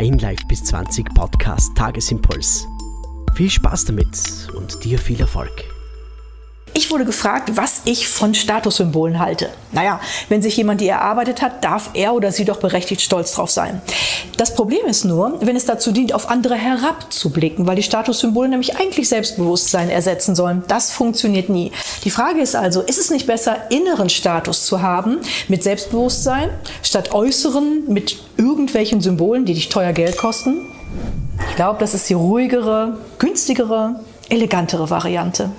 Dein Live bis 20 Podcast Tagesimpuls. Viel Spaß damit und dir viel Erfolg. Ich wurde gefragt, was ich von Statussymbolen halte. Naja, wenn sich jemand die erarbeitet hat, darf er oder sie doch berechtigt stolz drauf sein. Das Problem ist nur, wenn es dazu dient, auf andere herabzublicken, weil die Statussymbole nämlich eigentlich Selbstbewusstsein ersetzen sollen. Das funktioniert nie. Die Frage ist also, ist es nicht besser, inneren Status zu haben mit Selbstbewusstsein, statt äußeren mit irgendwelchen Symbolen, die dich teuer Geld kosten? Ich glaube, das ist die ruhigere, günstigere, elegantere Variante.